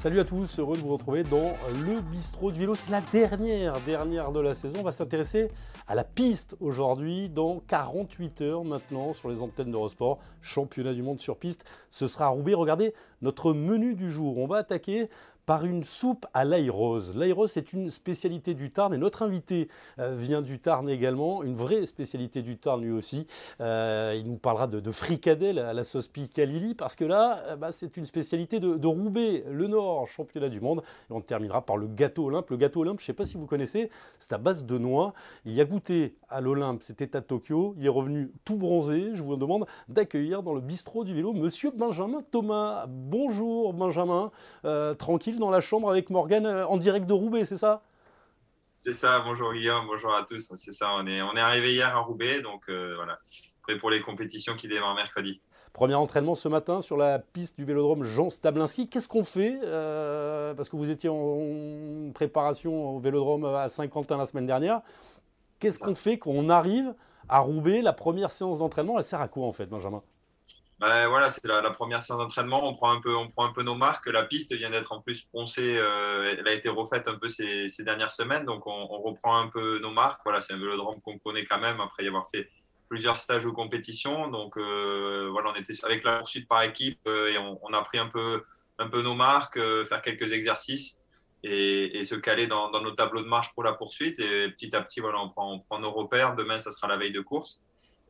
Salut à tous, heureux de vous retrouver dans le bistrot du vélo. C'est la dernière, dernière de la saison. On va s'intéresser à la piste aujourd'hui dans 48 heures maintenant sur les antennes d'Eurosport. Championnat du monde sur piste. Ce sera à Roubaix. Regardez notre menu du jour. On va attaquer par une soupe à l'ail rose. L'ail rose, c'est une spécialité du Tarn et notre invité euh, vient du Tarn également, une vraie spécialité du Tarn lui aussi. Euh, il nous parlera de, de fricadelle à la sauce Picalili parce que là, euh, bah, c'est une spécialité de, Roubaix, le Nord, championnat du monde. Et on terminera par le gâteau Olympe. Le gâteau Olympe, je ne sais pas si vous connaissez, c'est à base de noix. Il a goûté à l'Olympe, c'était à Tokyo. Il est revenu tout bronzé. Je vous demande d'accueillir dans le bistrot du vélo Monsieur Benjamin Thomas. Bonjour Benjamin, tranquille dans la chambre avec Morgane euh, en direct de Roubaix, c'est ça? C'est ça, bonjour Guillaume, bonjour à tous. C'est ça, on est, on est arrivé hier à Roubaix, donc euh, voilà, prêt pour les compétitions qui démarrent mercredi. Premier entraînement ce matin sur la piste du vélodrome Jean Stablinski. Qu'est-ce qu'on fait euh, Parce que vous étiez en préparation au vélodrome à Saint-Quentin la semaine dernière. Qu'est-ce qu'on fait quand on arrive à Roubaix? La première séance d'entraînement, elle sert à quoi en fait, Benjamin? Ben, voilà, c'est la, première séance d'entraînement. On prend un peu, on prend un peu nos marques. La piste vient d'être en plus poncée. Euh, elle a été refaite un peu ces, dernières semaines, donc on, reprend un peu nos marques. Voilà, c'est un vélodrome qu'on connaît quand même après y avoir fait plusieurs stages ou compétitions. Donc euh, voilà, on était avec la poursuite par équipe euh, et on, a pris un peu, un peu nos marques, faire quelques exercices. Et, se caler dans, dans, nos tableaux de marche pour la poursuite. Et petit à petit, voilà, on prend, on prend nos repères. Demain, ça sera la veille de course.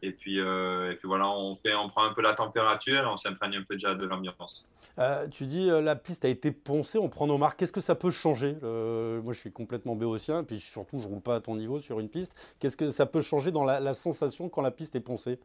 Et puis, euh, et puis voilà, on, fait, on prend un peu la température et on s'imprègne un peu déjà de l'ambiance. Euh, tu dis euh, la piste a été poncée, on prend nos marques. Qu'est-ce que ça peut changer euh, Moi, je suis complètement béotien, puis surtout, je roule pas à ton niveau sur une piste. Qu'est-ce que ça peut changer dans la, la sensation quand la piste est poncée?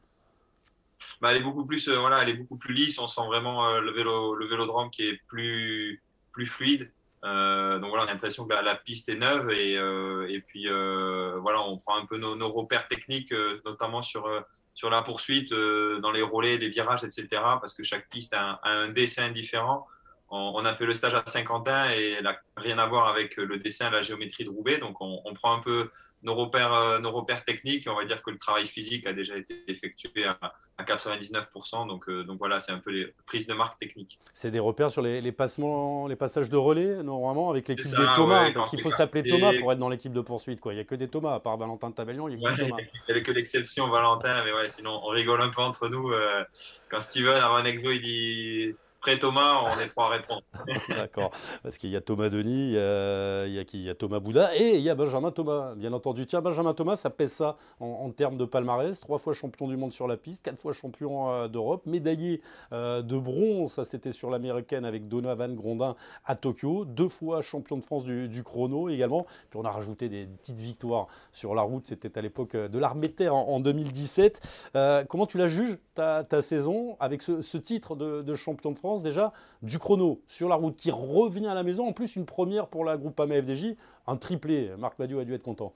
Bah, elle est beaucoup plus, voilà, elle est beaucoup plus lisse. On sent vraiment le vélo, le vélodrome qui est plus, plus fluide. Euh, donc voilà, on a l'impression que la, piste est neuve et, euh, puis euh, voilà, on prend un peu nos, repères techniques, notamment sur, sur la poursuite, dans les relais, les virages, etc. Parce que chaque piste a un, dessin différent. On, a fait le stage à Saint-Quentin et elle n'a rien à voir avec le dessin, la géométrie de Roubaix. Donc on, on prend un peu nos repères, nos repères techniques. On va dire que le travail physique a déjà été effectué à, à 99%. Donc, euh, donc voilà, c'est un peu les prises de marque techniques. C'est des repères sur les, les, passements, les passages de relais, normalement, avec l'équipe de Thomas, ouais, parce qu'il faut s'appeler Thomas pour être dans l'équipe de poursuite. Quoi. Il n'y a que des Thomas, à part Valentin Tabellion, il n'y ouais, Thomas. Il n'y a que l'exception Valentin, mais ouais, sinon on rigole un peu entre nous. Euh, quand Steven, avant un exo, il dit après Thomas, on est trois à répondre. D'accord. Parce qu'il y a Thomas Denis, il y a, qui? Il y a Thomas Bouddha et il y a Benjamin Thomas, bien entendu. Tiens, Benjamin Thomas, ça pèse ça en, termes de palmarès. Trois fois champion du monde sur la piste, quatre fois champion euh, d'Europe, médaillé euh, de bronze, ça c'était sur l'américaine avec Donovan Grondin à Tokyo. Deux fois champion de France du, chrono également. Puis on a rajouté des petites victoires sur la route. C'était à l'époque de l'armée terre en, en 2017. Euh, comment tu la juges, ta, saison, avec ce, titre de champion de France? Déjà du chrono sur la route qui revient à la maison. En plus, une première pour la groupe AMA FDJ, un triplé. Marc Madiot a dû être content.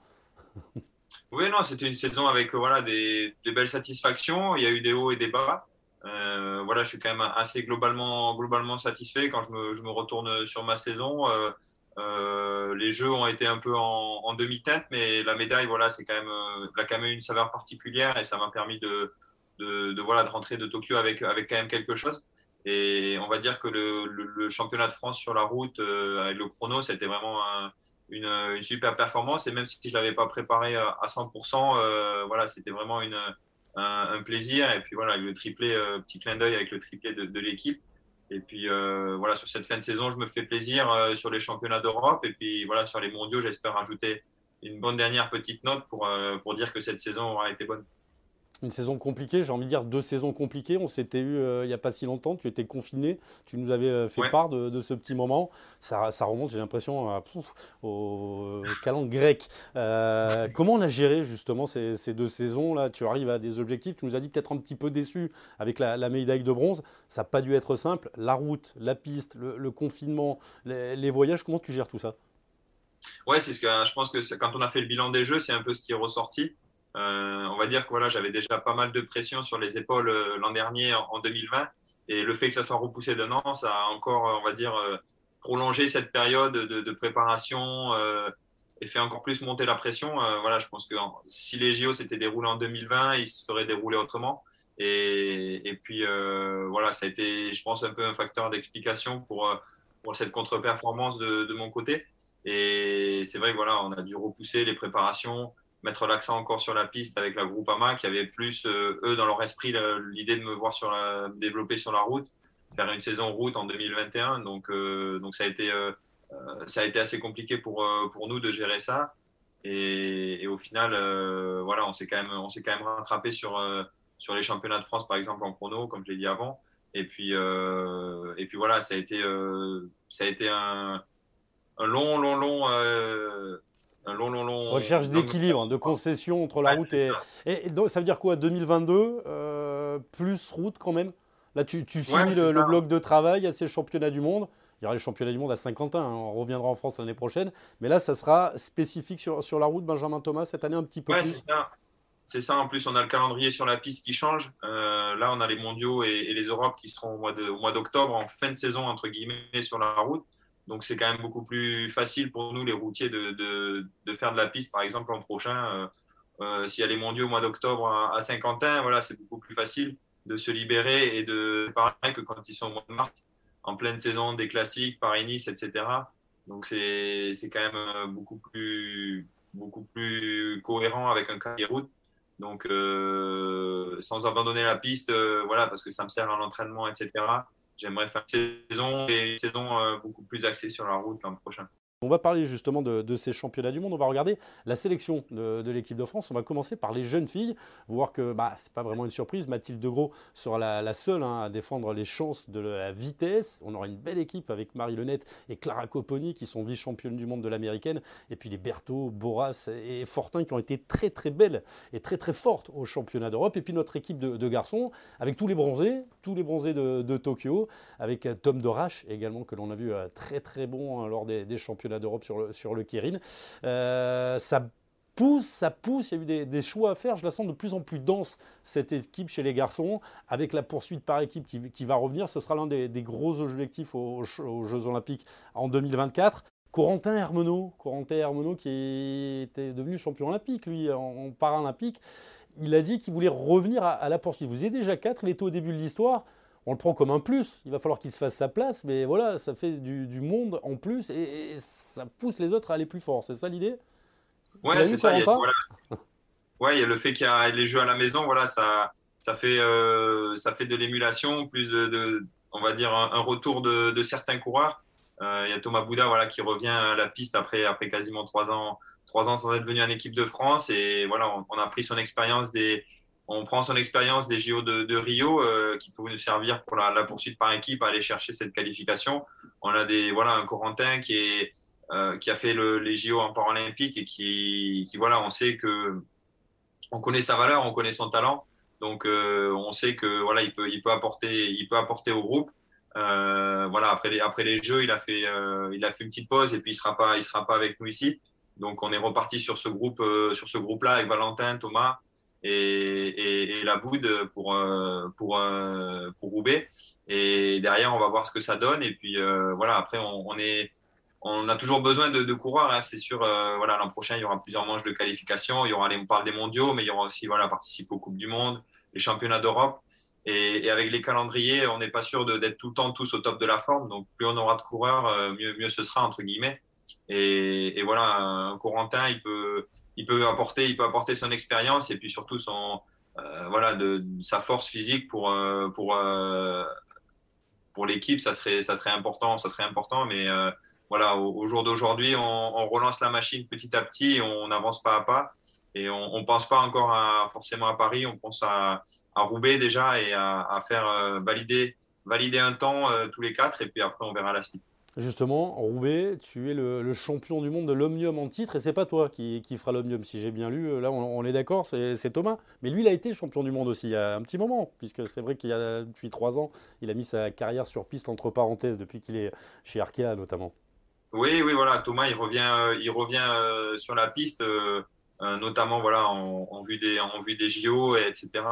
oui, non, c'était une saison avec voilà, des, belles satisfactions. Il y a eu des hauts et des bas. Euh, voilà, je suis quand même assez globalement, globalement satisfait quand je me, je me retourne sur ma saison. Euh, euh, les jeux ont été un peu en, demi-teinte, mais la médaille, voilà, c'est quand même, euh, a quand même une saveur particulière et ça m'a permis de, de, de, voilà, de rentrer de Tokyo avec, avec quand même quelque chose. Et on va dire que le, championnat de France sur la route euh, avec le chrono, c'était vraiment un, une, super performance. Et même si je ne l'avais pas préparé à 100%, euh, voilà, c'était vraiment un, plaisir. Et puis voilà, le triplé, euh, petit clin d'œil avec le triplé de, l'équipe. Et puis voilà, sur cette fin de saison, je me fais plaisir sur les championnats d'Europe. Et puis voilà, sur les mondiaux, j'espère ajouter une bonne dernière petite note pour, pour dire que cette saison aura été bonne une saison compliquée, j'ai envie de dire deux saisons compliquées. On s'était eu euh, il n'y a pas si longtemps, tu étais confiné, tu nous avais euh, fait ouais. part de, de, ce petit moment. Ça, ça remonte, j'ai l'impression, au calendrier grec. Euh, comment on a géré justement ces, ces deux saisons-là? Tu arrives à des objectifs, tu nous as dit peut-être un petit peu déçu avec la, la médaille de bronze. Ça n'a pas dû être simple. La route, la piste, le, le confinement, les, les, voyages, comment tu gères tout ça? Ouais, c'est ce que je pense que quand on a fait le bilan des jeux, c'est un peu ce qui est ressorti. Euh, on va dire que voilà, j'avais déjà pas mal de pression sur les épaules euh, l'an dernier en, en, 2020 et le fait que ça soit repoussé d'un an, ça a encore, on va dire, euh, prolongé cette période de, préparation euh, et fait encore plus monter la pression. Euh, voilà, je pense que si les JO s'étaient déroulés en 2020, ils se seraient déroulés autrement. Et, puis voilà, ça a été, je pense, un peu un facteur d'explication pour pour cette contre-performance de, de, mon côté. Et c'est vrai que voilà, on a dû repousser les préparations, mettre l'accent encore sur la piste avec la Groupama qui avait plus, euh, eux, dans leur esprit, l'idée de me voir sur la, développer sur la route, faire une saison route en 2021. Donc, euh, donc ça, a été, euh, ça a été assez compliqué pour, pour nous de gérer ça. Et, au final, voilà, on s'est quand, même, quand même rattrapé sur, sur les championnats de France, par exemple, en chrono, comme je l'ai dit avant. Et puis, et puis voilà, ça a été, ça a été un, un long, long, long un long, long, long. Recherche d'équilibre, de concession entre la route et. Et, donc, ça veut dire quoi 2022 euh, plus route quand même? Là, tu, tu finis le, bloc de travail à ces championnats du monde. Il y aura les championnats du monde à Saint-Quentin. Hein. On reviendra en France l'année prochaine. Mais là, ça sera spécifique sur, sur la route, Benjamin Thomas, cette année un petit peu plus? C'est ça. C'est ça. En plus, on a le calendrier sur la piste qui change. Euh, là, on a les mondiaux et, les Europes qui seront au mois d'octobre, en fin de saison, entre guillemets, sur la route. Donc c'est quand même beaucoup plus facile pour nous, les routiers, de, de, de faire de la piste, par exemple, l'an prochain. Euh, euh, S'il y a les mondiaux au mois d'octobre à, Saint-Quentin, voilà, c'est beaucoup plus facile de se libérer et de pareil que quand ils sont au mois de mars, en pleine saison des classiques, Paris-Nice, etc. Donc c'est quand même euh, beaucoup plus, beaucoup plus cohérent avec un cahier route. Donc euh, sans abandonner la piste, voilà, parce que ça me sert à l'entraînement, etc j'aimerais faire une saison et une saison euh, beaucoup plus axée sur la route l'an prochain. On va parler justement de, ces championnats du monde. On va regarder la sélection de, l'équipe de France. On va commencer par les jeunes filles. Vous voir que bah, ce n'est pas vraiment une surprise. Mathilde Degros sera la, seule hein, à défendre les chances de la vitesse. On aura une belle équipe avec Marie Lenette et Clara Copponi qui sont vice-championnes du monde de l'américaine. Et puis les Berthaud, Boras et Fortin qui ont été très très belles et très très fortes au championnat d'Europe. Et puis notre équipe de, garçons avec tous les bronzés, tous les bronzés de, Tokyo, avec Tom Dorache également que l'on a vu euh, très très bon hein, lors des championnats d'Europe sur le, sur le Kirin. Euh, ça pousse, ça pousse. Il y a eu des, choix à faire. Je la sens de plus en plus dense, cette équipe chez les garçons, avec la poursuite par équipe qui, va revenir. Ce sera l'un des, gros objectifs aux, Jeux Olympiques en 2024. Corentin Hermenot, Corentin Hermenot qui était devenu champion olympique, lui, en, paralympique, il a dit qu'il voulait revenir à, à, la poursuite. Vous êtes déjà quatre, il était au début de l'histoire on le prend comme un plus. Il va falloir qu'il se fasse sa place, mais voilà, ça fait du, monde en plus et, ça pousse les autres à aller plus fort. C'est ça l'idée? Ouais, c'est ça. Il y, a, ouais, il y a le fait qu'il y a les jeux à la maison, voilà, ça, ça, fait, euh, ça fait de l'émulation, plus de, on va dire, un, retour de, certains coureurs. Euh, il y a Thomas Bouda voilà, qui revient à la piste après, après quasiment trois ans, trois ans sans être venu en équipe de France. Et voilà, on a pris son expérience des on prend son expérience des JO de, Rio euh, qui peut nous servir pour la, poursuite par équipe, aller chercher cette qualification. On a des, voilà, un Corentin qui, est, euh, qui a fait les JO en paralympique et qui, qui, voilà, on sait que on connaît sa valeur, on connaît son talent. Donc, euh, on sait que voilà, il peut, il peut apporter, il peut apporter au groupe. voilà, après les, après les Jeux, il a fait, il a fait une petite pause et puis il sera pas, il sera pas avec nous ici. Donc, on est reparti sur ce groupe, sur ce groupe-là avec Valentin, Thomas et, la Boude pour, euh, pour, euh, pour Roubaix. Et derrière, on va voir ce que ça donne. Et puis euh, voilà, après, on, est, on a toujours besoin de, coureurs, hein, c'est sûr. voilà, l'an prochain, il y aura plusieurs manches de qualification. Il y aura, on parle des mondiaux, mais il y aura aussi voilà, participer aux Coupes du Monde, les championnats d'Europe. Et, avec les calendriers, on n'est pas sûr d'être tout le temps tous au top de la forme. Donc, plus on aura de coureurs, mieux, mieux ce sera, entre guillemets. Et, et voilà, un Corentin, il peut, il peut apporter, il peut apporter son expérience et puis surtout son, euh, voilà, de, sa force physique pour, euh, pour, euh, pour l'équipe, ça serait, ça serait important, ça serait important. Mais voilà, au, jour d'aujourd'hui, on, relance la machine petit à petit, on avance pas à pas et on, ne pense pas encore forcément à Paris, on pense à, à Roubaix déjà et à, à faire valider, valider un temps tous les quatre et puis après on verra la suite. Justement, Roubaix, tu es le, champion du monde de l'Omnium en titre et c'est pas toi qui, qui fera l'Omnium, si j'ai bien lu. Là, on, est d'accord, c'est Thomas. Mais lui, il a été champion du monde aussi il y a un petit moment, puisque c'est vrai qu'il y a depuis trois ans, il a mis sa carrière sur piste entre parenthèses depuis qu'il est chez Arkea notamment. Oui, oui, voilà. Thomas, il revient, euh, il revient euh, sur la piste. Euh, notamment voilà en, vue des en vue des JO et etc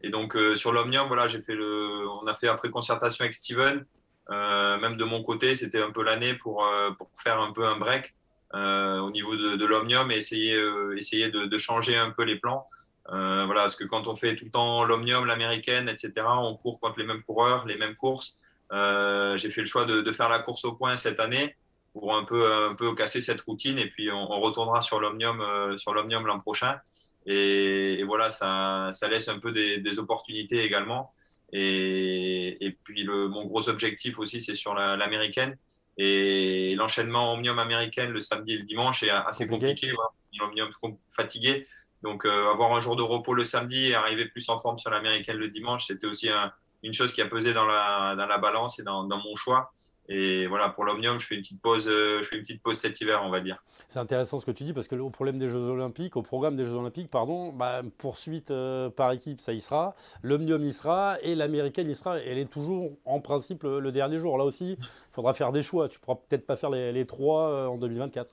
et donc sur l'Omnium voilà j'ai fait le on a fait après concertation avec Steven même de mon côté, c'était un peu l'année pour, euh, pour faire un peu un break euh, au niveau de, de l'Omnium et essayer, essayer de, de, changer un peu les plans. voilà, parce que quand on fait tout le temps l'Omnium, l'américaine, etc., on court contre les mêmes coureurs, les mêmes courses. j'ai fait le choix de, faire la course au point cette année pour un peu, un peu casser cette routine et puis on, retournera sur l'Omnium sur l'Omnium l'an prochain. Et, voilà, ça, ça, laisse un peu des, des opportunités également. Et, et, puis le, mon gros objectif aussi, c'est sur l'américaine. et l'enchaînement omnium américaine le samedi et le dimanche est assez compliqué. Voilà. fatigué. Donc euh, avoir un jour de repos le samedi et arriver plus en forme sur l'américaine le dimanche, c'était aussi un, une chose qui a pesé dans la, dans la balance et dans, dans mon choix. Et voilà, pour l'Omnium, je fais une petite pause, euh, je fais une petite pause cet hiver, on va dire. C'est intéressant ce que tu dis parce que au problème des Jeux Olympiques, au programme des Jeux Olympiques, pardon, bah, poursuite euh, par équipe, ça y sera. L'Omnium y sera et l'américaine y sera. Elle est toujours en principe le, dernier jour. Là aussi, il faudra faire des choix. Tu pourras peut-être pas faire les, trois euh, en 2024.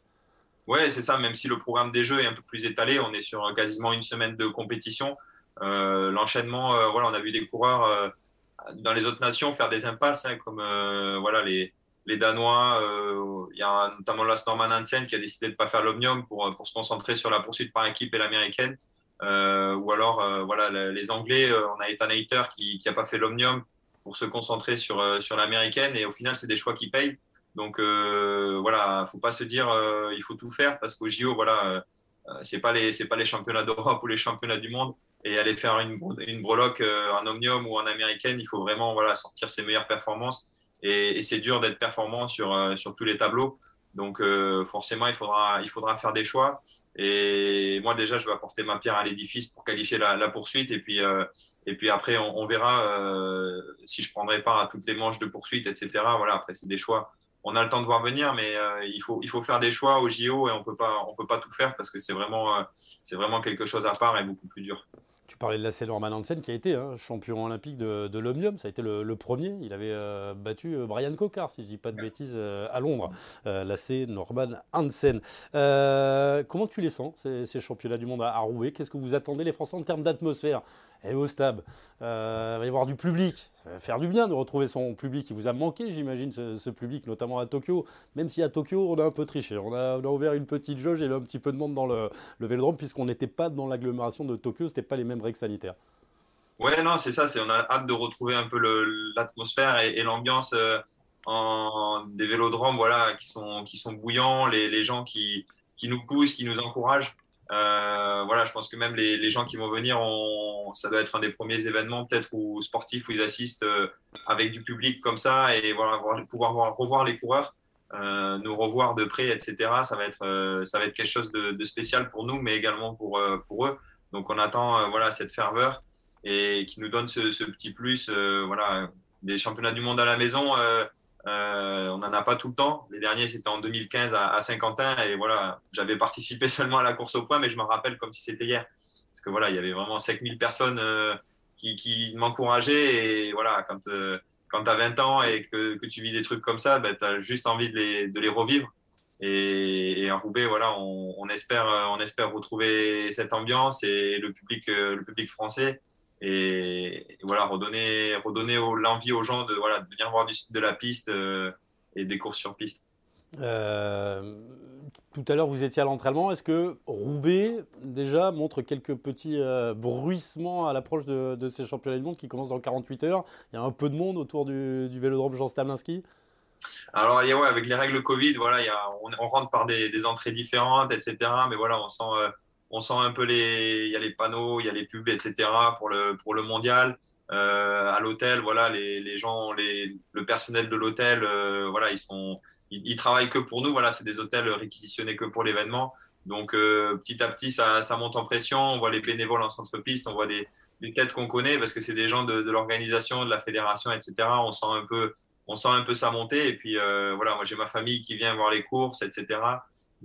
Ouais, c'est ça. Même si le programme des Jeux est un peu plus étalé, on est sur quasiment une semaine de compétition. L'enchaînement, voilà, on a vu des coureurs dans les autres nations faire des impasses, hein, comme euh, voilà, les, les Danois. Euh, il y a notamment Lars Norman Hansen qui a décidé de ne pas faire l'Omnium pour, pour se concentrer sur la poursuite par équipe et l'américaine. Euh, ou alors, voilà, les Anglais, on a Ethan Hayter qui n'a pas fait l'Omnium pour se concentrer sur, sur l'américaine. Et au final, c'est des choix qui payent. Donc voilà, il faut pas se dire il faut tout faire parce qu'au JO, voilà, c'est pas les c'est pas les championnats d'Europe ou les championnats du monde et aller faire une, une breloque euh, en omnium ou en américaine, il faut vraiment voilà, sortir ses meilleures performances. Et, c'est dur d'être performant sur, euh, sur tous les tableaux. Donc euh, forcément, il faudra, il faudra faire des choix. Et moi déjà, je vais apporter ma pierre à l'édifice pour qualifier la, poursuite. Et puis, et puis après, on, verra si je prendrai part à toutes les manches de poursuite, etc. Voilà, après, c'est des choix. On a le temps de voir venir, mais il, faut, il faut faire des choix au JO et on on peut pas tout faire parce que c'est vraiment, c'est vraiment quelque chose à part et beaucoup plus dur. Tu parlais de la Norman Hansen qui a été hein, champion olympique de, de l'Omnium. Ça a été le, premier. Il avait euh, battu euh, Brian Cocard, si je ne dis pas de bêtises, euh, à Londres. la Norman Hansen. comment tu les sens, ces, championnats du monde à, à Roubaix Qu'est-ce que vous attendez, les Français, en termes d'atmosphère? Et au stade. Euh, il va y avoir du public. Ça va faire du bien de retrouver son public. Il vous a manqué, j'imagine, ce, public, notamment à Tokyo. Même si à Tokyo, on a un peu triché. On a, ouvert une petite jauge et un petit peu de monde dans le, le vélodrome, puisqu'on n'était pas dans l'agglomération de Tokyo. Ce n'était pas les mêmes règles sanitaires. Ouais, non, c'est ça. C'est, on a hâte de retrouver un peu l'atmosphère et, l'ambiance euh, en, des vélodromes voilà, qui, sont, qui sont bouillants, les, les gens qui, qui nous poussent, qui nous encouragent. Euh, voilà, je pense que même les, les, gens qui vont venir, on, ça doit être un des premiers événements peut-être où sportifs où ils assistent euh, avec du public comme ça et voilà, pouvoir voir, revoir les coureurs, euh, nous revoir de près, etc. Ça va être, euh, ça va être quelque chose de, de, spécial pour nous, mais également pour, euh, pour eux. Donc on attend voilà cette ferveur et qui nous donne ce, ce petit plus. voilà, des championnats du monde à la maison. Euh, on n'en a pas tout le temps. Les derniers, c'était en 2015 à, Saint-Quentin. Et voilà, j'avais participé seulement à la course au point, mais je me rappelle comme si c'était hier. Parce que voilà, il y avait vraiment 5000 personnes euh, qui, m'encourageaient. Et voilà, quand, euh, tu as 20 ans et que, tu vis des trucs comme ça, ben, tu as juste envie de les, revivre. Et, en Roubaix, voilà, on, espère, on espère retrouver cette ambiance et le public, le public français et, voilà, redonner, redonner l'envie aux gens de, voilà, de venir voir de la piste euh, et des courses sur piste. Euh, tout à l'heure, vous étiez à l'entraînement. Est-ce que Roubaix, déjà, montre quelques petits euh, bruissements à l'approche de, ces championnats du monde qui commencent dans 48 heures? Il y a un peu de monde autour du, vélodrome Jean Stamlinski alors, ouais, avec les règles Covid, voilà, y a, on, rentre par des, des, entrées différentes, etc. Mais voilà, on sent, on sent un peu les, il y a les panneaux, il y a les pubs, etc. pour le pour le mondial. Euh, à l'hôtel, voilà, les, les gens, les, le personnel de l'hôtel, euh, voilà, ils sont, ils, travaillent que pour nous. Voilà, c'est des hôtels réquisitionnés que pour l'événement. Donc euh, petit à petit, ça, ça, monte en pression. On voit les bénévoles en centre-piste, on voit des, des têtes qu'on connaît parce que c'est des gens de, de l'organisation, de la fédération, etc. On sent un peu, on sent un peu ça monter. Et puis voilà, moi j'ai ma famille qui vient voir les courses, etc.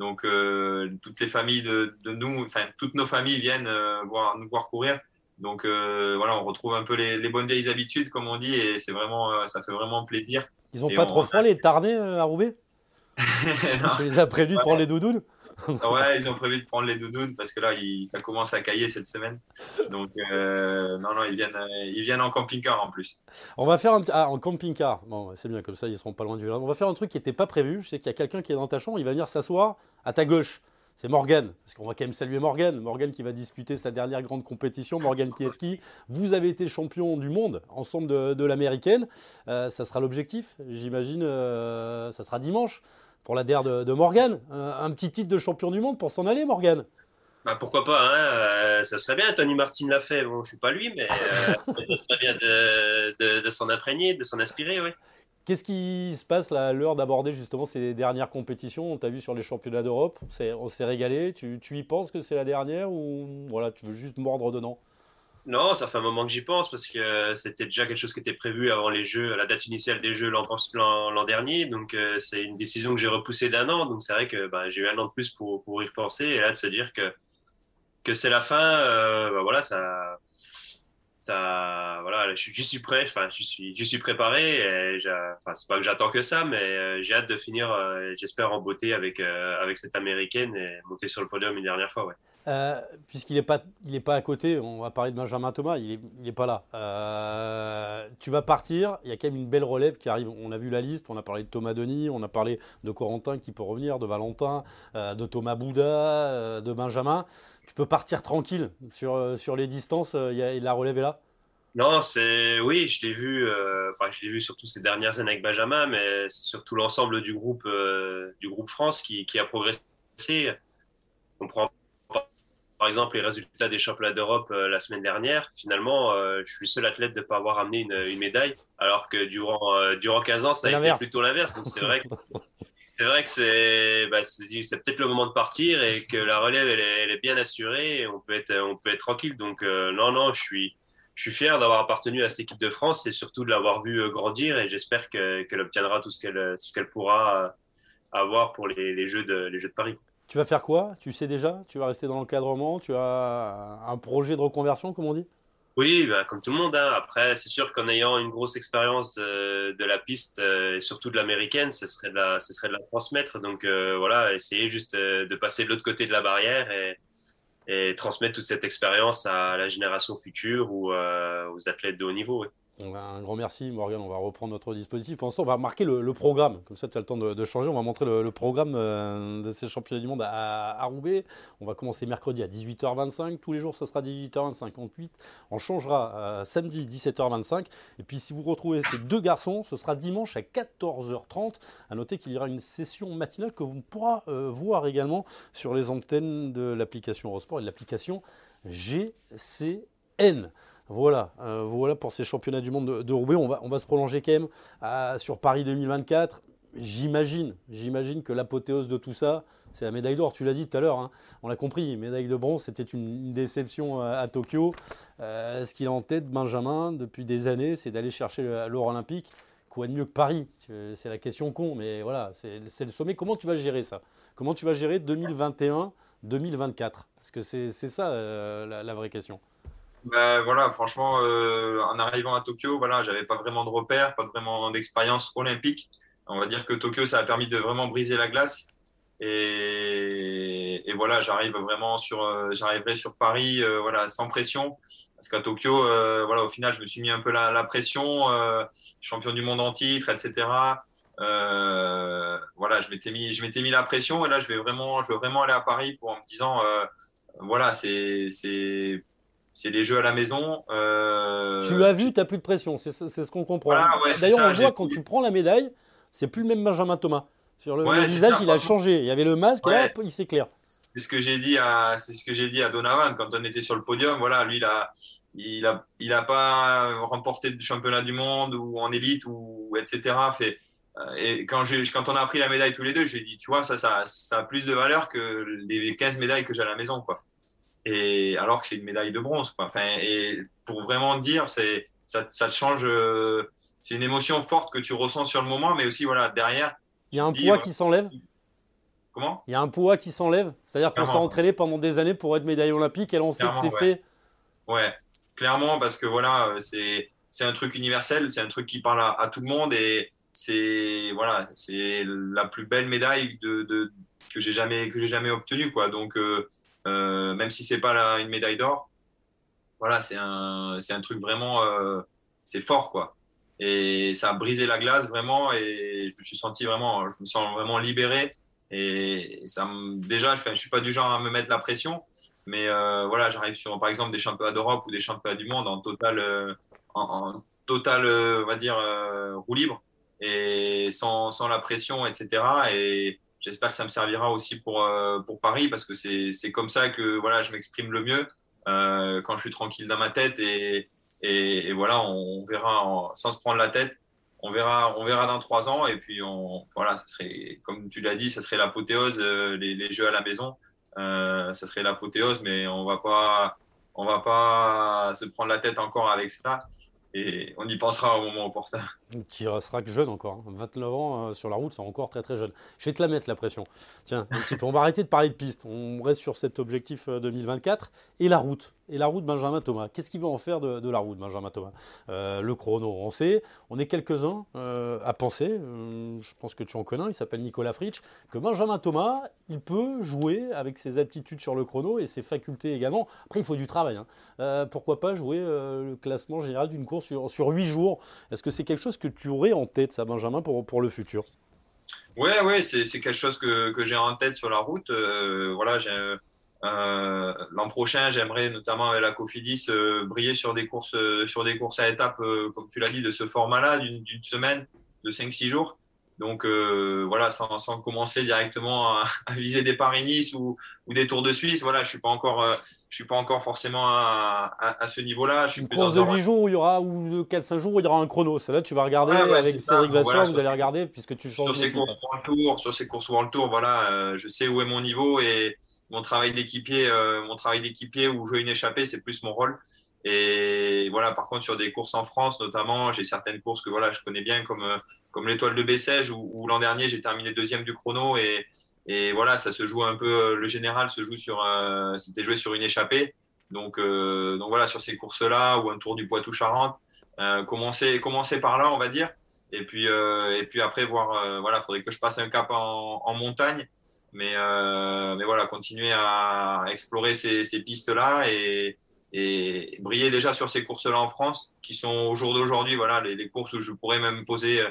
Donc, euh, toutes les familles de, nous, enfin, toutes nos familles viennent euh, voir, nous voir courir. Donc, euh, voilà, on retrouve un peu les, bonnes vieilles habitudes, comme on dit, et c'est vraiment, ça fait vraiment plaisir. Ils n'ont pas trop froid, les Tarnais, à Roubaix? Tu les as prévenus de prendre les doudounes? ouais, ils ont prévu de prendre les doudounes parce que là, ça commence à cailler cette semaine. Donc, euh, non, non, ils viennent, euh, ils viennent en camping-car en plus. On va faire un, ah, en camping-car. Bon, c'est bien, comme ça, ils seront pas loin du On va faire un truc qui n'était pas prévu. Je sais qu'il y a quelqu'un qui est dans ta chambre, il va venir s'asseoir à ta gauche. c'est Morgan. Parce qu'on va quand même saluer Morgan. Morgan qui va disputer sa dernière grande compétition. Morgan Kieski, vous avez été champion du monde ensemble de, l'américaine. Euh, ça sera l'objectif, j'imagine. Euh, ça sera dimanche pour la DER de, Morgan. Un, petit titre de champion du monde pour s'en aller, Morgan. Bah, pourquoi pas, hein euh, ça serait bien. Tony Martin l'a fait. Bon, je suis pas lui, mais ça serait bien de, de s'en imprégner, de s'en inspirer, oui. Qu'est-ce qui se passe là, à l'heure d'aborder justement ces dernières compétitions? On t'a vu sur les championnats d'Europe, on s'est régalé. Tu, y penses que c'est la dernière ou voilà, tu veux juste mordre dedans? Non, ça fait un moment que j'y pense parce que c'était déjà quelque chose qui était prévu avant les Jeux, la date initiale des Jeux l'an dernier. Donc euh, c'est une décision que j'ai repoussée d'un an. Donc c'est vrai que bah, j'ai eu un an de plus pour, y repenser et là de se dire que, c'est la fin, euh, bah, voilà, ça voilà, j'y suis prêt, enfin, je suis, préparé. Enfin, c'est pas que j'attends que ça, mais euh, j'ai hâte de finir, j'espère, en beauté avec, avec cette américaine et monter sur le podium une dernière fois. Puisqu'il n'est pas, il est pas à côté, on va parler de Benjamin Thomas, il n'est est pas là. tu vas partir, il y a quand même une belle relève qui arrive. On a vu la liste, on a parlé de Thomas Denis, on a parlé de Corentin qui peut revenir, de Valentin, de Thomas Bouda, de Benjamin tu peux partir tranquille sur, sur les distances. Euh, y a, la relève est là? Non, c'est oui, je l'ai vu. Euh, je l'ai vu surtout ces dernières années avec Benjamin, mais surtout l'ensemble du groupe euh, du groupe France qui, qui, a progressé. On prend par exemple les résultats des championnats d'Europe la semaine dernière. Finalement, je suis le seul athlète de ne pas avoir amené une, une, médaille, alors que durant durant 15 ans, ça a été plutôt l'inverse. Donc c'est vrai que c'est vrai que c'est bah, peut-être le moment de partir et que la relève elle est, bien assurée et on peut être, on peut être tranquille. Donc euh, non, non, je suis, je suis fier d'avoir appartenu à cette équipe de France et surtout de l'avoir vue euh, grandir et j'espère qu'elle obtiendra tout ce qu'elle qu'elle pourra euh, avoir pour les, les, Jeux de, les Jeux de Paris. Tu vas faire quoi? Tu sais déjà? Tu vas rester dans l'encadrement? Tu as un projet de reconversion, comme on dit? Oui, bah, comme tout le monde. Hein. Après, c'est sûr qu'en ayant une grosse expérience de, la piste euh, et surtout de l'américaine, ce serait de la, ce serait de la transmettre. Donc euh, voilà, essayer juste euh, de passer de l'autre côté de la barrière et, et, transmettre toute cette expérience à la génération future ou aux athlètes de haut niveau. Un grand merci, Morgan. On va reprendre notre dispositif. Pour on va marquer le, programme. Comme ça, tu as le temps de, changer. On va montrer le, programme euh, de ces championnats du monde à, Roubaix. On va commencer mercredi à 18h25. Tous les jours, ce sera 18h25. Ensuite, on changera euh, samedi 17h25. Et puis, si vous retrouvez ces deux garçons, ce sera dimanche à 14h30. À noter qu'il y aura une session matinale que vous pourrez euh, voir également sur les antennes de l'application Eurosport et de l'application GCN. Voilà, euh, voilà pour ces championnats du monde de, Roubaix. On va, se prolonger quand même sur Paris 2024. J'imagine, j'imagine que l'apothéose de tout ça, c'est la médaille d'or. Tu l'as dit tout à l'heure, hein. on l'a compris. Médaille de bronze, c'était une, déception à, Tokyo. Euh, ce qu'il a en tête, Benjamin, depuis des années, c'est d'aller chercher l'or olympique. Quoi de mieux que Paris? C'est la question con, mais voilà, c'est le sommet. Comment tu vas gérer ça? Comment tu vas gérer 2021, 2024 Parce que c'est ça euh, la vraie question. Ben, voilà, franchement, euh, en arrivant à Tokyo, voilà, j'avais pas vraiment de repères, pas vraiment d'expérience olympique. On va dire que Tokyo, ça a permis de vraiment briser la glace. Et, voilà, j'arrive vraiment sur, euh, j'arriverai sur Paris, euh, voilà, sans pression. Parce qu'à Tokyo, voilà, au final, je me suis mis un peu la, la pression, champion du monde en titre, etc. voilà, je m'étais mis, je m'étais mis la pression. Et là, je vais vraiment, je veux vraiment aller à Paris pour en me disant, voilà, c'est c'est les jeux à la maison. Euh, tu l'as vu, tu n'as plus de pression, c'est ce qu'on comprend. D'ailleurs, on voit quand tu prends la médaille, c'est plus le même Benjamin Thomas. Sur le, visage, il a changé. Il y avait le masque, et là, il s'éclaire. C'est ce que j'ai dit à, c'est ce que j'ai dit à Donovan quand on était sur le podium. Voilà, lui, il a, il a, il a pas remporté de championnat du monde ou en élite ou etc. Fait, euh, et quand, je, quand on a pris la médaille tous les deux, je lui ai dit, tu vois, ça, ça, ça a plus de valeur que les 15 médailles que j'ai à la maison, quoi et alors que c'est une médaille de bronze. Quoi. Enfin, et pour vraiment dire, c'est ça, ça te change. Euh, c'est une émotion forte que tu ressens sur le moment, mais aussi voilà derrière. Il y a un poids qui s'enlève? Comment? Il y a un poids qui s'enlève? C'est-à-dire qu'on s'est entraîné pendant des années pour être médaille olympique et là on sait que c'est fait. Ouais, clairement parce que voilà, euh, c'est c'est un truc universel, c'est un truc qui parle à, tout le monde et c'est voilà, c'est la plus belle médaille de, de que j'ai jamais que j'ai jamais obtenue quoi. Donc euh, euh, même si c'est pas une médaille d'or. Voilà, c'est un, c'est un truc vraiment, euh, c'est fort quoi. Et ça a brisé la glace vraiment et je me suis senti vraiment, je me sens vraiment libéré Et ça déjà, je ne suis pas du genre à me mettre la pression, mais euh, voilà, j'arrive sur, par exemple, des championnats d'Europe ou des championnats du monde en total, euh, en, total on va dire, roue libre et sans, sans, la pression, etc. Et j'espère que ça me servira aussi pour, pour Paris parce que c'est comme ça que voilà, je m'exprime le mieux quand je suis tranquille dans ma tête et, et, voilà, on, verra sans se prendre la tête on verra, on verra dans trois ans. Et puis, on, voilà, ça serait, comme tu l'as dit, ça serait l'apothéose, euh, les, jeux à la maison. Euh, ça serait l'apothéose, mais on va pas, on va pas se prendre la tête encore avec ça. Et on y pensera au moment opportun. Tu resteras que jeune encore. 29 hein. ans euh, sur la route, c'est encore très très jeune. Je vais te la mettre la pression. Tiens. On va arrêter de parler de piste. On reste sur cet objectif 2024 et la route et la route Benjamin Thomas. Qu'est-ce qu'il va en faire de, la route Benjamin Thomas euh, Le chrono, on sait. On est quelques-uns euh, à penser, euh, je pense que tu en connais, il s'appelle Nicolas Fritsch, que Benjamin Thomas, il peut jouer avec ses aptitudes sur le chrono et ses facultés également. Après, il faut du travail. Hein. pourquoi pas jouer le classement général d'une course sur, sur 8 jours? Est-ce que c'est quelque chose que tu aurais en tête, ça, Benjamin, pour, le futur? Ouais, ouais, c'est quelque chose que, j'ai en tête sur la route. voilà, euh, L'an prochain, j'aimerais notamment avec la Cofidis euh, briller sur des courses, euh, sur des courses à étapes, euh, comme tu l'as dit, de ce format-là, d'une semaine, de 5-6 jours. Donc voilà, sans, sans, commencer directement à, à viser des Paris-Nice ou, ou, des Tours de Suisse, voilà, je suis pas encore, je suis pas encore forcément à, à, à ce niveau-là. Une course de 8 jours où il y aura ou de 4-5 jours où il y aura un chrono. Celle-là, tu vas regarder avec Cédric Vasseur, vous allez regarder puisque tu changes. Sur ces courses World Tour, sur ces courses World Tour, voilà, je sais où est mon niveau et mon travail d'équipier, euh, mon travail d'équipier où jouer une échappée, c'est plus mon rôle. Et voilà, par contre, sur des courses en France, notamment, j'ai certaines courses que voilà, je connais bien, comme, euh, comme l'étoile de Bessèges, où, l'an dernier, j'ai terminé deuxième du chrono. Et, et, voilà, ça se joue un peu, euh, le général se joue sur, c'était joué sur une échappée. Donc, donc voilà, sur ces courses-là, ou un tour du Poitou-Charentes, commencer, commencer par là, on va dire. Et puis, et puis après, voir, voilà, faudrait que je passe un cap en, en montagne. Mais, euh, mais voilà, continuer à explorer ces, ces pistes-là et, et, briller déjà sur ces courses-là en France, qui sont au jour d'aujourd'hui, voilà, les, les, courses où je pourrais même poser,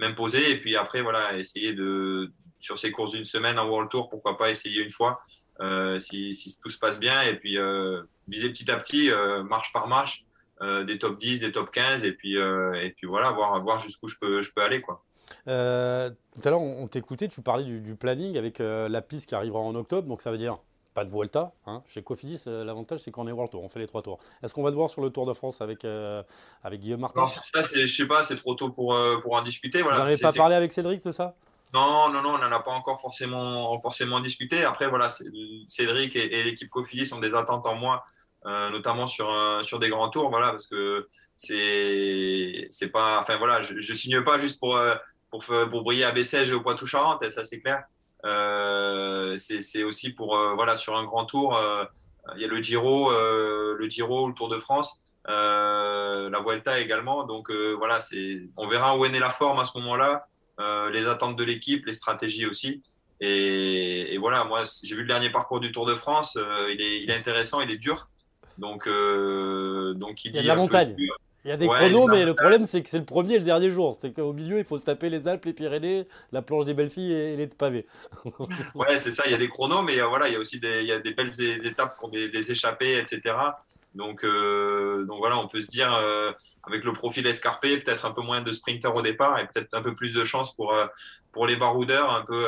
même poser. Et puis après, voilà, essayer de, sur ces courses d'une semaine en World Tour, pourquoi pas essayer une fois, euh, si, tout se passe bien. Et puis euh, viser petit à petit, euh, marche par marche, des top 10, des top 15. Et puis, et puis voilà, voir, voir jusqu'où je peux, je peux aller, quoi. Tout à l'heure, on, t'écoutait, tu parlais du, planning avec la piste qui arrivera en octobre, donc ça veut dire pas de Vuelta. Hein. Chez Cofidis, euh, l'avantage c'est qu'on est World Tour, on fait les trois tours. Est-ce qu'on va te voir sur le Tour de France avec, avec Guillaume Martin? Ça, Je sais pas, c'est trop tôt pour, pour en discuter. Voilà. Vous n'avez pas parlé avec Cédric de ça? Non, non, non, on n'en a pas encore forcément, forcément discuté. Après, voilà, Cédric et, l'équipe Cofidis ont des attentes en moi, notamment sur, sur des grands tours, voilà, parce que c'est, c'est pas, enfin voilà, je, je signe pas juste pour, pour, pour briller à Bessèges et au Poitou-Charentes, ça c'est clair. Euh, c'est aussi pour, euh, voilà, sur un grand tour, euh, il y a le Giro, euh, le Giro, le Tour de France, la Vuelta également. Donc voilà, on verra où est née la forme à ce moment-là, les attentes de l'équipe, les stratégies aussi. Et, et voilà, moi j'ai vu le dernier parcours du Tour de France, il est, il, est, intéressant, il est dur. Donc, donc il, dit il y a de la montagne. Il y a des chronos, mais le problème, c'est que c'est le premier et le dernier jour. C'est qu'au milieu, il faut se taper les Alpes, les Pyrénées, la planche des belles filles et les pavés. ouais, c'est ça. Il y a des chronos, mais euh, voilà, il y a aussi des, il y a des belles étapes qui ont des, échappées, etc. Donc, euh, donc voilà, on peut se dire, euh, avec le profil escarpé, peut-être un peu moins de sprinters au départ et peut-être un peu plus de chance pour, pour les baroudeurs, un peu,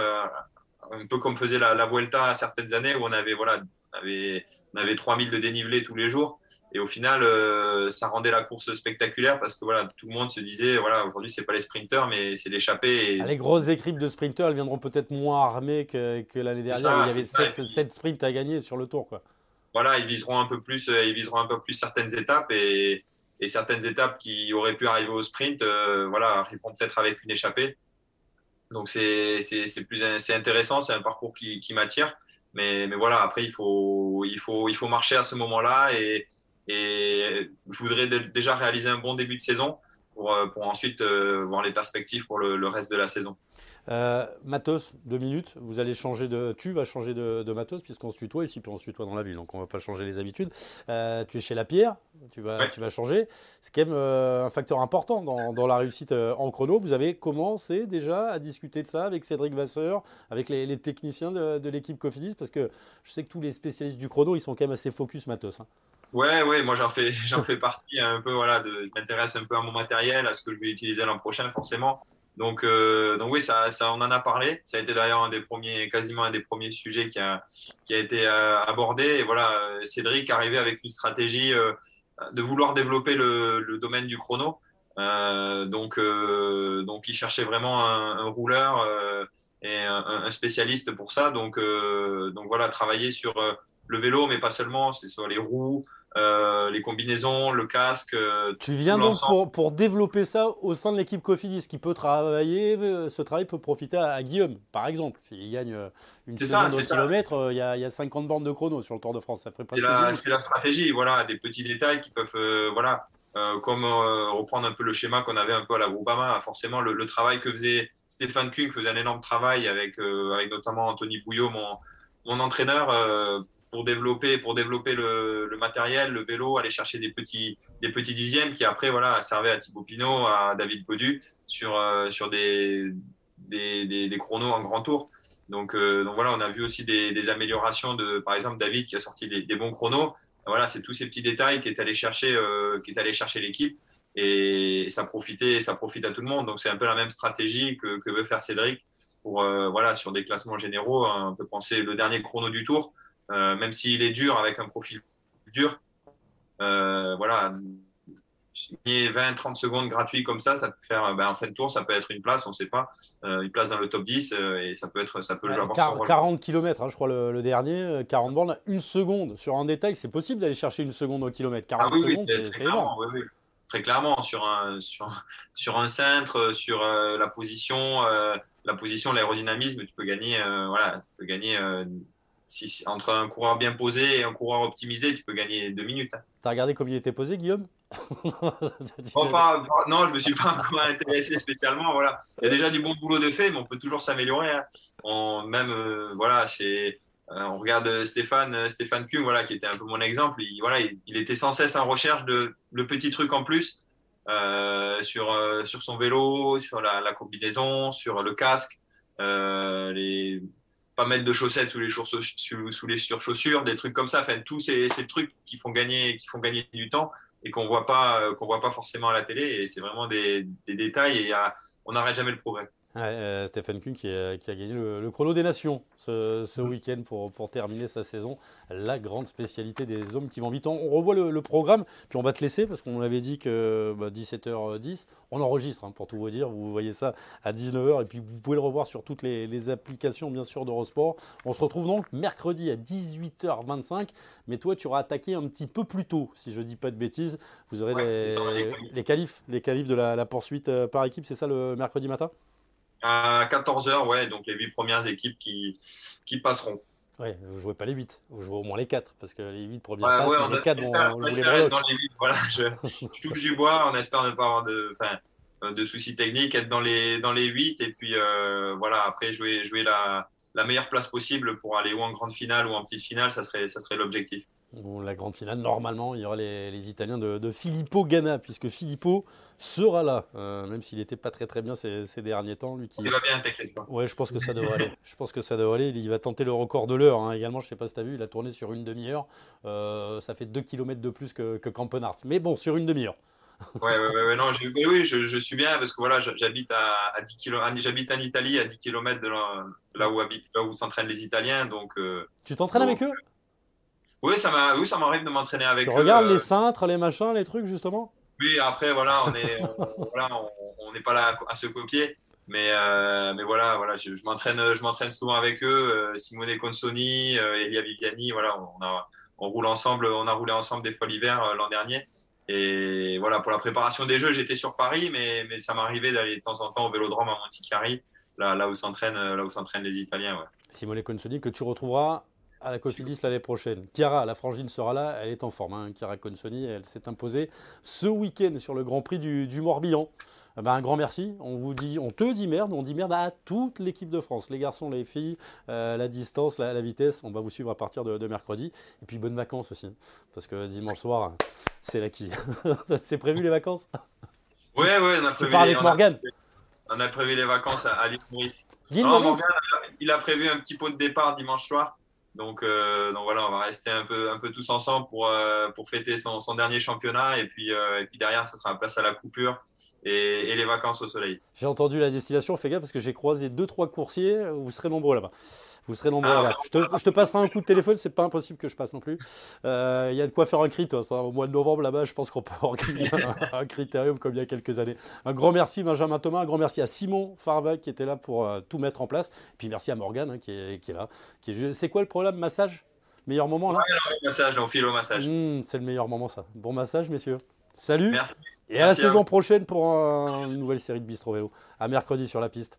un peu comme faisait la, la, Vuelta à certaines années où on avait, voilà, on avait, on avait 3000 de dénivelé tous les jours. Et au final, euh, ça rendait la course spectaculaire parce que voilà, tout le monde se disait voilà, aujourd'hui, c'est pas les sprinteurs, mais c'est l'échappée. Et... Ah, les grosses équipes de sprinteurs, elles viendront peut-être moins armées que, que l'année dernière. il y avait 7, sprints à gagner sur le tour. Quoi. Voilà, ils viseront un peu plus, euh, ils viseront un peu plus certaines étapes et, et certaines étapes qui auraient pu arriver au sprint, euh, voilà, arriveront peut-être avec une échappée. Donc c'est plus c'est intéressant, c'est un parcours qui, qui m'attire. Mais, mais voilà, après, il faut, il, faut, il faut marcher à ce moment-là et, et je voudrais déjà réaliser un bon début de saison pour, pour ensuite voir les perspectives pour le reste de la saison. Euh, matos, deux minutes. Vous allez changer de. Tu vas changer de, matos puisqu'on se tutoie ici, puis on se tutoie dans la ville, donc on va pas changer les habitudes. Euh, tu es chez La Pierre, tu vas, tu vas changer. C'est quand même euh, un facteur important dans, la réussite en chrono. Vous avez commencé déjà à discuter de ça avec Cédric Vasseur, avec les, techniciens de, l'équipe Cofidis, parce que je sais que tous les spécialistes du chrono, ils sont quand même assez focus matos. Hein. Ouais, ouais, moi j'en fais, j'en fais partie un peu. Voilà, de, je m'intéresse un peu à mon matériel, à ce que je vais utiliser l'an prochain, forcément. Donc, euh, donc oui, ça, ça, on en a parlé. Ça a été d'ailleurs un des premiers, quasiment un des premiers sujets qui a, qui a été euh, abordé. Et voilà, euh, Cédric arrivait avec une stratégie de vouloir développer le, le domaine du chrono. donc, donc, il cherchait vraiment un, un rouleur et un, un, spécialiste pour ça. Donc, donc voilà, travailler sur le vélo, mais pas seulement, c'est sur les roues, euh, les combinaisons, le casque. Euh, tu viens donc pour, pour, développer ça au sein de l'équipe Cofidis, qui peut travailler, euh, ce travail peut profiter à, Guillaume, par exemple. S'il gagne une seconde au kilomètre, il y, a, y, a 50 bornes de chrono sur le Tour de France. C'est la, la, stratégie, voilà, des petits détails qui peuvent, voilà, comme reprendre un peu le schéma qu'on avait un peu à la Groupama. Forcément, le, travail que faisait Stéphane Kuhn faisait un énorme travail avec, avec notamment Anthony Bouillot, mon, mon entraîneur pour développer, pour développer le, matériel, le vélo, aller chercher des petits, des petits dixièmes qui après voilà, servaient à Thibaut Pinot, à David Podu sur, euh, sur des, des, des, chronos en grand tour. Donc, euh, donc voilà, on a vu aussi des, améliorations de, par exemple, David qui a sorti des, bons chronos. Voilà, c'est tous ces petits détails qui est allé chercher, euh, qui est allé chercher l'équipe et ça profitait, ça profite à tout le monde. Donc c'est un peu la même stratégie que, que veut faire Cédric pour voilà sur des classements généraux. On peut penser le dernier chrono du tour. Euh, même s'il est dur avec un profil dur. Euh, voilà, 20-30 secondes gratuits comme ça, ça peut faire ben, en fin de tour, ça peut être une place, on ne sait pas, euh, une place dans le top 10 et ça peut être, ça peut avoir 40, 40 km, je crois le, dernier, 40 bornes, une seconde sur un détail, c'est possible d'aller chercher une seconde au kilomètre. 40 ah secondes, c'est énorme. très clairement, sur un, sur, sur un cintre, sur la position, la position, l'aérodynamisme, tu peux gagner, voilà, tu peux gagner entre un coureur bien posé et un coureur optimisé, tu peux gagner deux minutes. Hein. T'as regardé comment il était posé, Guillaume? Non, je me suis pas encore intéressé spécialement. Voilà, il y a déjà du bon boulot de fait, mais on peut toujours s'améliorer. Hein. même, euh, voilà, chez, euh, on regarde Stéphane, euh, Stéphane Kuhn, voilà, qui était un peu mon exemple. Il, voilà, il, était sans cesse en recherche de le petit truc en plus sur sur son vélo, sur la, la combinaison, sur le casque, les pas mettre de chaussettes sous les, sous les surchaussures, des trucs comme ça. Enfin, tous ces, trucs qui font gagner, qui font gagner du temps et qu'on voit pas, euh, qu'on voit pas forcément à la télé. Et c'est vraiment des, détails et on n'arrête jamais le progrès. Euh, Stéphane Kuhn qui, a gagné le, chrono des nations ce, mm. week-end pour, pour, terminer sa saison. La grande spécialité des hommes qui vont vite. On, revoit le, programme, puis on va te laisser parce qu'on avait dit que 17h10, bah, on enregistre hein, pour tout vous dire. Vous voyez ça à 19h et puis vous pouvez le revoir sur toutes les, applications bien sûr d'Eurosport. On se retrouve donc mercredi à 18h25. Mais toi, tu auras attaqué un petit peu plus tôt, si je ne dis pas de bêtises. Vous aurez les, les, qualifs, les qualifs de la, la poursuite euh, par équipe, c'est ça le mercredi matin? À 14h, ouais, donc les huit premières équipes qui, qui passeront. Ouais, vous ne jouez pas les 8, vous jouez au moins les 4, parce que les 8 premières ouais, ouais, les 4 vont, on espère dans les 8, voilà, je, je, touche du bois, on espère ne pas avoir de, de soucis techniques, être dans les, dans les 8, et puis euh, voilà, après jouer, jouer la, la meilleure place possible pour aller ou en grande finale ou en petite finale, ça serait, ça serait l'objectif. La grande finale, normalement, il y aura les, Italiens de, Filippo Ganna, puisque Filippo sera là, euh, même s'il n'était pas très très bien ces, derniers temps. Lui qui... Il va bien, t'inquiète pas. Ouais, je pense que ça devrait aller. Je pense que ça devrait aller. Il va tenter le record de l'heure hein. également. Je ne sais pas si tu as vu, il a tourné sur une demi-heure. Euh, ça fait 2 km de plus que, que Campenart. Mais bon, sur une demi-heure. ouais, ouais, ouais, non, oui, je, je, suis bien parce que voilà, j'habite à, à 10 km, j'habite en Italie à 10 km de là, où, habite, là où s'entraînent les Italiens. Donc, euh, tu t'entraînes avec eux? Oui, ça m'arrive de m'entraîner avec tu eux. regardes les cintres, les machins, les trucs, justement? Oui, après, voilà, on n'est on, pas là à se copier. Mais, euh, mais voilà, voilà je, je m'entraîne souvent avec eux. Euh, Simone Consoni, euh, Elia Viviani, voilà, on, a, on, roule ensemble, on a roulé ensemble des fois l'hiver l'an dernier. Et voilà, pour la préparation des jeux, j'étais sur Paris, mais, mais ça m'arrivait d'aller de temps en temps au vélodrome à Monticari, là, là où s'entraînent les Italiens. Ouais. Simone Consoni, que tu retrouveras à la Cofidis l'année prochaine. Chiara, la frangine sera là, elle est en forme. Hein. Chiara Consoni, elle s'est imposée ce week-end sur le Grand Prix du, Morbihan. Eh ben, un grand merci. On vous dit, on te dit merde, on dit merde à toute l'équipe de France, les garçons, les filles, euh, la distance, la, vitesse. On va vous suivre à partir de, mercredi. Et puis bonnes vacances aussi, parce que dimanche soir, c'est la qui. c'est prévu les vacances? Ouais, ouais, on a prévu. Tu parles avec Morgan. On a prévu les vacances à, à l'île il a prévu un petit pot de départ dimanche soir. Donc, euh, donc voilà, on va rester un peu, un peu tous ensemble pour, euh, pour fêter son, son, dernier championnat. Et puis, euh, et puis derrière, ça sera place à la coupure et, et les vacances au soleil. J'ai entendu la destination, fais gaffe parce que j'ai croisé deux, trois coursiers. Vous serez nombreux là-bas. Vous serez nombreux. Ah, je, te, je, te, passerai un coup de téléphone, c'est pas impossible que je passe non plus. Euh, il y a de quoi faire un crit, au mois de novembre là-bas, je pense qu'on peut organiser un, critérium comme il y a quelques années. Un grand merci Benjamin Thomas, un grand merci à Simon Farva qui était là pour euh, tout mettre en place. Et puis merci à Morgane hein, qui, est, qui, est, là. c'est quoi le problème Massage? Meilleur moment là? Massage, on file au massage. Mmh, c'est le meilleur moment ça. Bon massage messieurs. Salut. Et à la saison prochaine pour une nouvelle série de Bistro Vélo. À mercredi sur la piste.